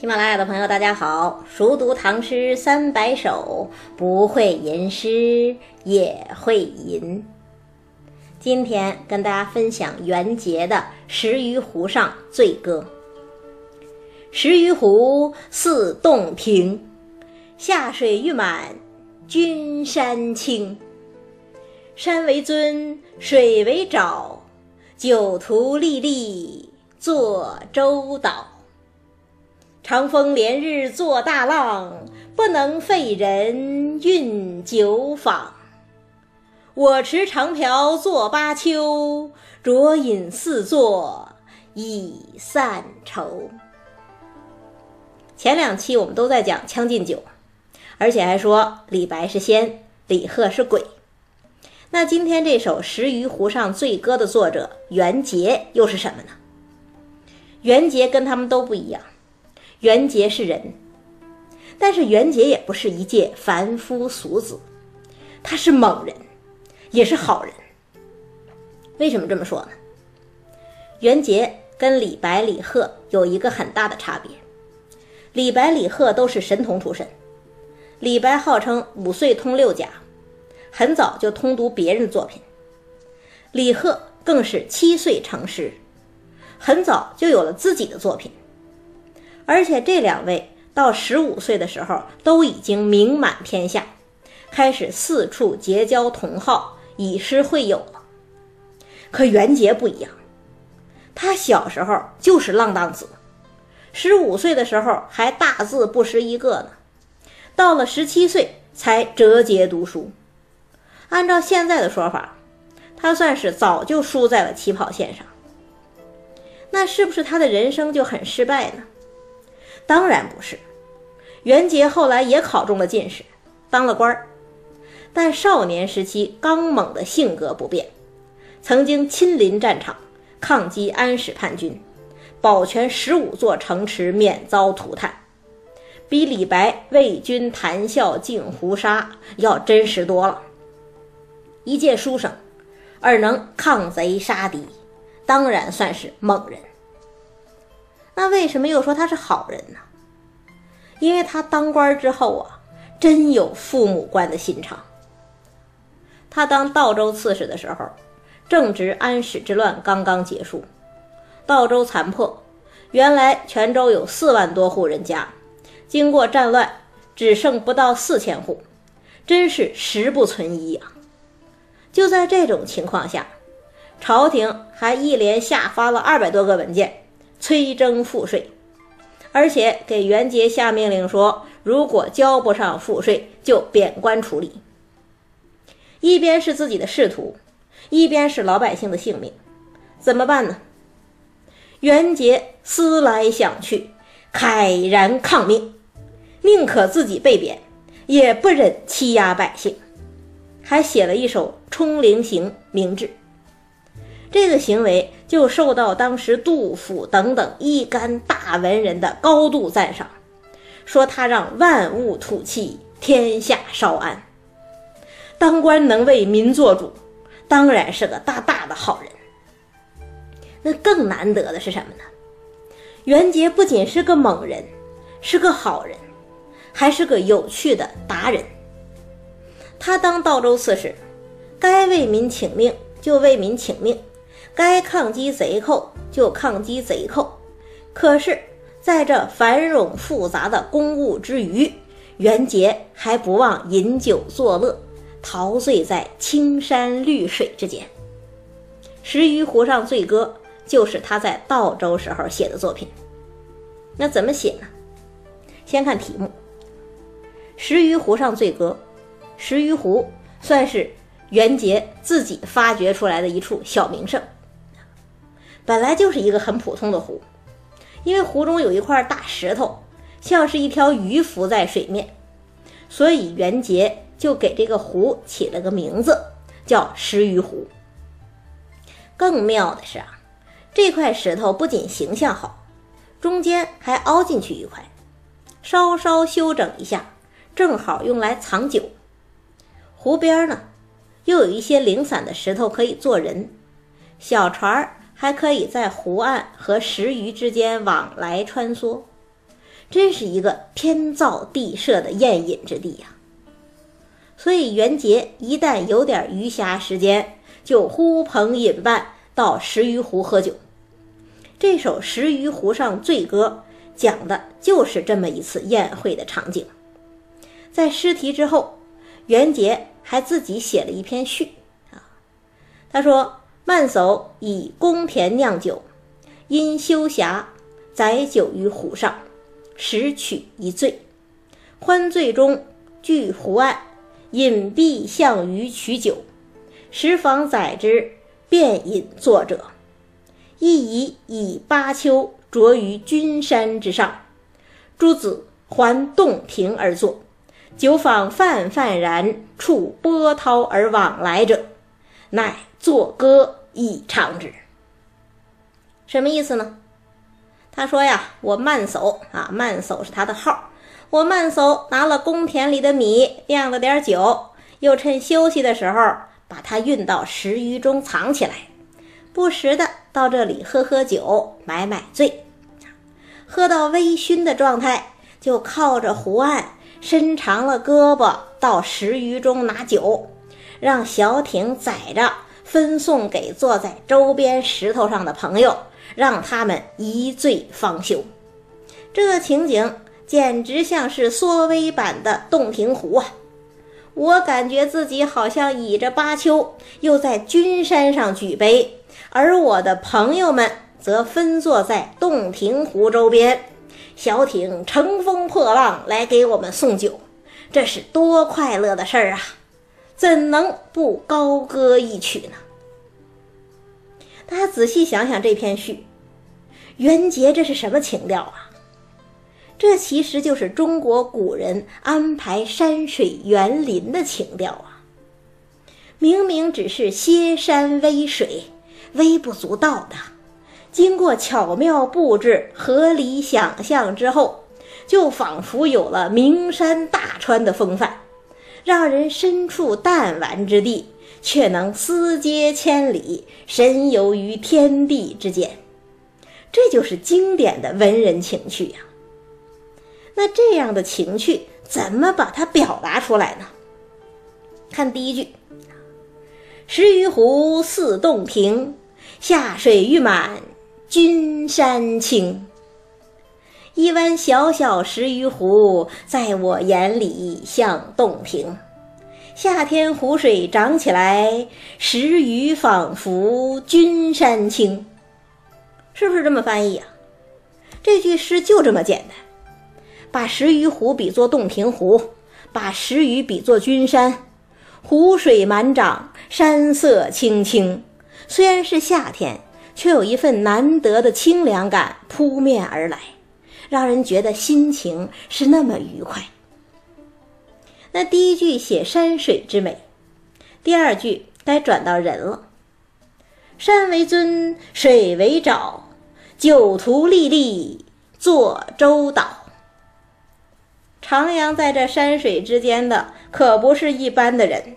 喜马拉雅的朋友，大家好！熟读唐诗三百首，不会吟诗也会吟。今天跟大家分享元杰的《石鱼湖上醉歌》。石鱼湖似洞庭，下水欲满君山青。山为尊，水为沼，酒徒历历坐舟岛。长风连日作大浪，不能废人运酒坊。我持长瓢作巴丘，酌饮四座已散愁。前两期我们都在讲《将进酒》，而且还说李白是仙，李贺是鬼。那今天这首《石鱼湖上醉歌》的作者元节又是什么呢？元节跟他们都不一样。袁杰是人，但是袁杰也不是一介凡夫俗子，他是猛人，也是好人。为什么这么说呢？袁杰跟李白、李贺有一个很大的差别。李白、李贺都是神童出身，李白号称五岁通六甲，很早就通读别人的作品；李贺更是七岁成诗，很早就有了自己的作品。而且这两位到十五岁的时候都已经名满天下，开始四处结交同好，以诗会友了。可袁杰不一样，他小时候就是浪荡子，十五岁的时候还大字不识一个呢，到了十七岁才折节读书。按照现在的说法，他算是早就输在了起跑线上。那是不是他的人生就很失败呢？当然不是，元杰后来也考中了进士，当了官儿，但少年时期刚猛的性格不变，曾经亲临战场抗击安史叛军，保全十五座城池免遭涂炭，比李白为君谈笑尽胡沙要真实多了。一介书生，而能抗贼杀敌，当然算是猛人。那为什么又说他是好人呢？因为他当官之后啊，真有父母官的心肠。他当道州刺史的时候，正值安史之乱刚刚结束，道州残破，原来泉州有四万多户人家，经过战乱，只剩不到四千户，真是十不存一呀。就在这种情况下，朝廷还一连下发了二百多个文件。催征赋税，而且给袁杰下命令说，如果交不上赋税，就贬官处理。一边是自己的仕途，一边是老百姓的性命，怎么办呢？袁杰思来想去，慨然抗命，宁可自己被贬，也不忍欺压百姓，还写了一首《冲灵行》明志。这个行为就受到当时杜甫等等一干大文人的高度赞赏，说他让万物吐气，天下稍安。当官能为民做主，当然是个大大的好人。那更难得的是什么呢？袁杰不仅是个猛人，是个好人，还是个有趣的达人。他当道州刺史，该为民请命就为民请命。该抗击贼寇就抗击贼寇，可是，在这繁冗复杂的公务之余，元杰还不忘饮酒作乐，陶醉在青山绿水之间。《石鱼湖上醉歌》就是他在道州时候写的作品。那怎么写呢？先看题目，《石鱼湖上醉歌》，石鱼湖算是元杰自己发掘出来的一处小名胜。本来就是一个很普通的湖，因为湖中有一块大石头，像是一条鱼浮在水面，所以袁杰就给这个湖起了个名字，叫石鱼湖。更妙的是啊，这块石头不仅形象好，中间还凹进去一块，稍稍修整一下，正好用来藏酒。湖边呢，又有一些零散的石头可以坐人，小船。还可以在湖岸和石鱼之间往来穿梭，真是一个天造地设的宴饮之地呀。所以袁杰一旦有点余暇时间，就呼朋引伴到石鱼湖喝酒。这首《石鱼湖上醉歌》讲的就是这么一次宴会的场景。在诗题之后，袁杰还自己写了一篇序啊。他说：“慢叟以公田酿酒，因休暇载酒于湖上，时取一醉。欢醉中聚湖岸，隐蔽向鱼取酒。时访载之，便饮作者。”亦宜以巴丘着于君山之上，诸子环洞庭而坐，酒坊泛泛然，触波涛而往来者，乃作歌以唱之。什么意思呢？他说呀，我慢叟啊，慢叟是他的号。我慢叟拿了公田里的米，酿了点酒，又趁休息的时候，把它运到石鱼中藏起来。不时的到这里喝喝酒，买买醉，喝到微醺的状态，就靠着湖岸，伸长了胳膊到石鱼中拿酒，让小艇载着，分送给坐在周边石头上的朋友，让他们一醉方休。这情景简直像是缩微版的洞庭湖啊！我感觉自己好像倚着巴丘，又在君山上举杯。而我的朋友们则分坐在洞庭湖周边，小艇乘风破浪来给我们送酒，这是多快乐的事儿啊！怎能不高歌一曲呢？大家仔细想想这篇序，元杰这是什么情调啊？这其实就是中国古人安排山水园林的情调啊！明明只是歇山微水。微不足道的，经过巧妙布置、合理想象之后，就仿佛有了名山大川的风范，让人身处弹丸之地，却能思接千里，神游于天地之间。这就是经典的文人情趣呀。那这样的情趣，怎么把它表达出来呢？看第一句：“石鱼湖似洞庭。”下水欲满，君山青。一湾小小石鱼湖，在我眼里像洞庭。夏天湖水涨起来，石鱼仿佛君山青。是不是这么翻译啊？这句诗就这么简单，把石鱼湖比作洞庭湖，把石鱼比作君山，湖水满涨，山色青青。虽然是夏天，却有一份难得的清凉感扑面而来，让人觉得心情是那么愉快。那第一句写山水之美，第二句该转到人了。山为尊，水为沼，酒徒历历坐舟岛。徜徉在这山水之间的，可不是一般的人，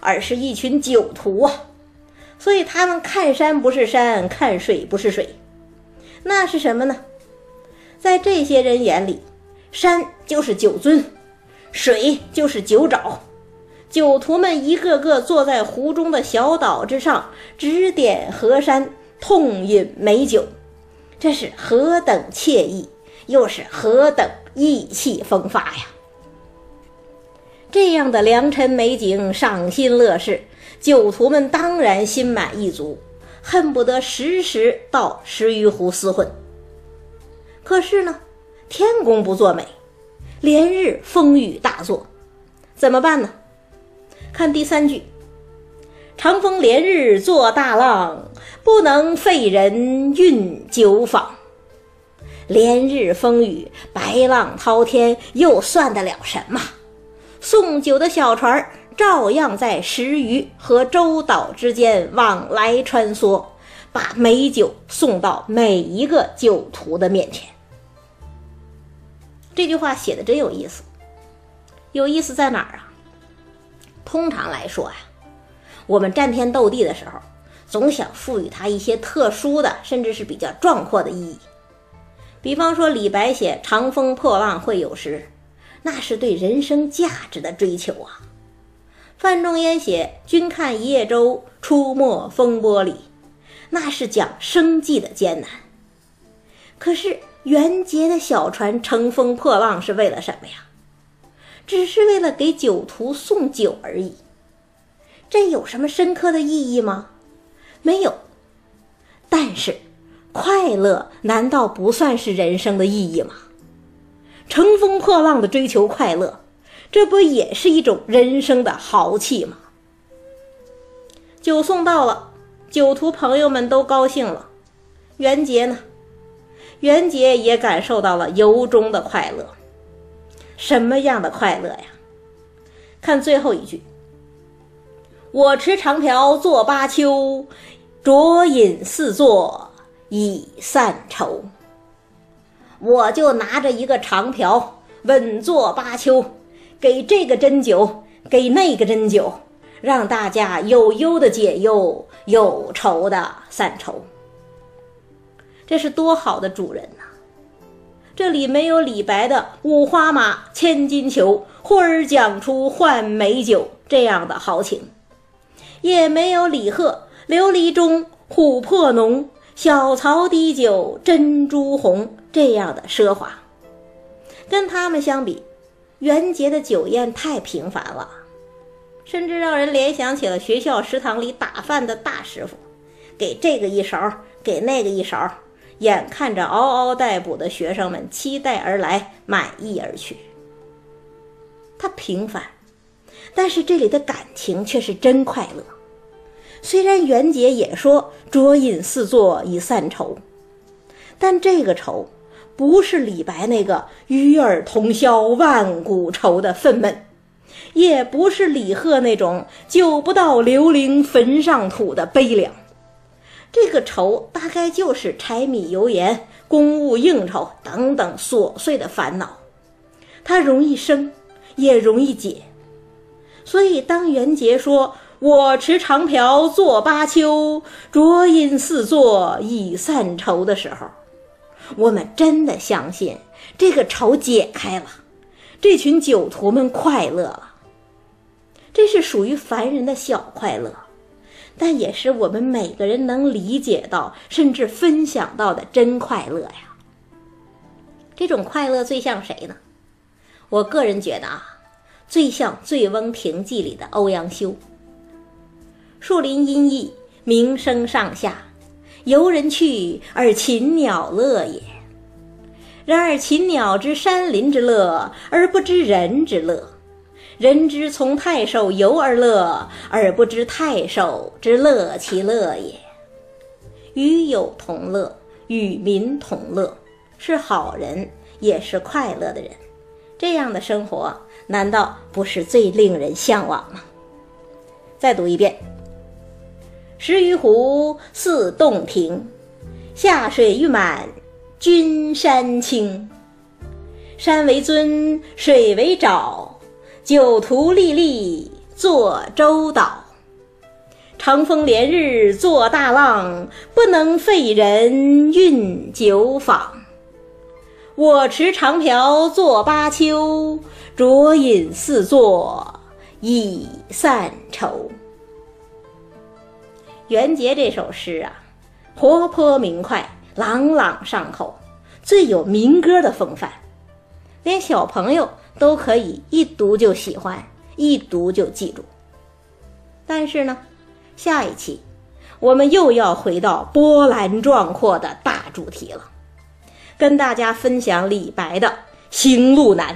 而是一群酒徒啊。所以他们看山不是山，看水不是水，那是什么呢？在这些人眼里，山就是酒樽，水就是酒沼。酒徒们一个个坐在湖中的小岛之上，指点河山，痛饮美酒，这是何等惬意，又是何等意气风发呀！这样的良辰美景，赏心乐事。酒徒们当然心满意足，恨不得时时到石鱼湖厮混。可是呢，天公不作美，连日风雨大作，怎么办呢？看第三句：“长风连日作大浪，不能废人运酒坊。”连日风雨，白浪滔天，又算得了什么？送酒的小船照样在石鱼和洲岛之间往来穿梭，把美酒送到每一个酒徒的面前。这句话写的真有意思，有意思在哪儿啊？通常来说呀，我们战天斗地的时候，总想赋予它一些特殊的，甚至是比较壮阔的意义。比方说李白写“长风破浪会有时”，那是对人生价值的追求啊。范仲淹写“君看一叶舟，出没风波里”，那是讲生计的艰难。可是元杰的小船乘风破浪是为了什么呀？只是为了给酒徒送酒而已。这有什么深刻的意义吗？没有。但是，快乐难道不算是人生的意义吗？乘风破浪的追求快乐。这不也是一种人生的豪气吗？酒送到了，酒徒朋友们都高兴了。元杰呢？袁杰也感受到了由衷的快乐。什么样的快乐呀？看最后一句：“我持长瓢坐巴丘，酌饮四座以散愁。”我就拿着一个长瓢，稳坐巴丘。给这个针灸，给那个针灸，让大家有忧的解忧，有愁的散愁。这是多好的主人呐！这里没有李白的“五花马，千金裘，呼儿将出换美酒”这样的豪情，也没有李贺“琉璃钟，琥珀浓，小槽滴酒，珍珠红”这样的奢华。跟他们相比。元杰的酒宴太平凡了，甚至让人联想起了学校食堂里打饭的大师傅，给这个一勺，给那个一勺，眼看着嗷嗷待哺的学生们期待而来，满意而去。他平凡，但是这里的感情却是真快乐。虽然元节也说浊饮四座以散愁，但这个愁。不是李白那个“与尔同销万古愁”的愤懑，也不是李贺那种“酒不到刘伶坟上土”的悲凉。这个愁大概就是柴米油盐、公务应酬等等琐碎的烦恼，它容易生，也容易解。所以，当元杰说“我持长瓢作巴丘，酌饮四座已散愁”的时候，我们真的相信这个愁解开了，这群酒徒们快乐了。这是属于凡人的小快乐，但也是我们每个人能理解到甚至分享到的真快乐呀。这种快乐最像谁呢？我个人觉得啊，最像《醉翁亭记》里的欧阳修。树林阴翳，鸣声上下。游人去，而禽鸟乐也。然而禽鸟知山林之乐，而不知人之乐；人之从太守游而乐，而不知太守之乐其乐也。与友同乐，与民同乐，是好人，也是快乐的人。这样的生活，难道不是最令人向往吗？再读一遍。十余湖似洞庭，下水欲满君山青。山为尊，水为沼，酒徒历历坐舟岛。长风连日作大浪，不能废人运酒坊。我持长瓢作巴丘，酌饮四座以散愁。元节这首诗啊，活泼明快，朗朗上口，最有民歌的风范，连小朋友都可以一读就喜欢，一读就记住。但是呢，下一期我们又要回到波澜壮阔的大主题了，跟大家分享李白的《行路难》。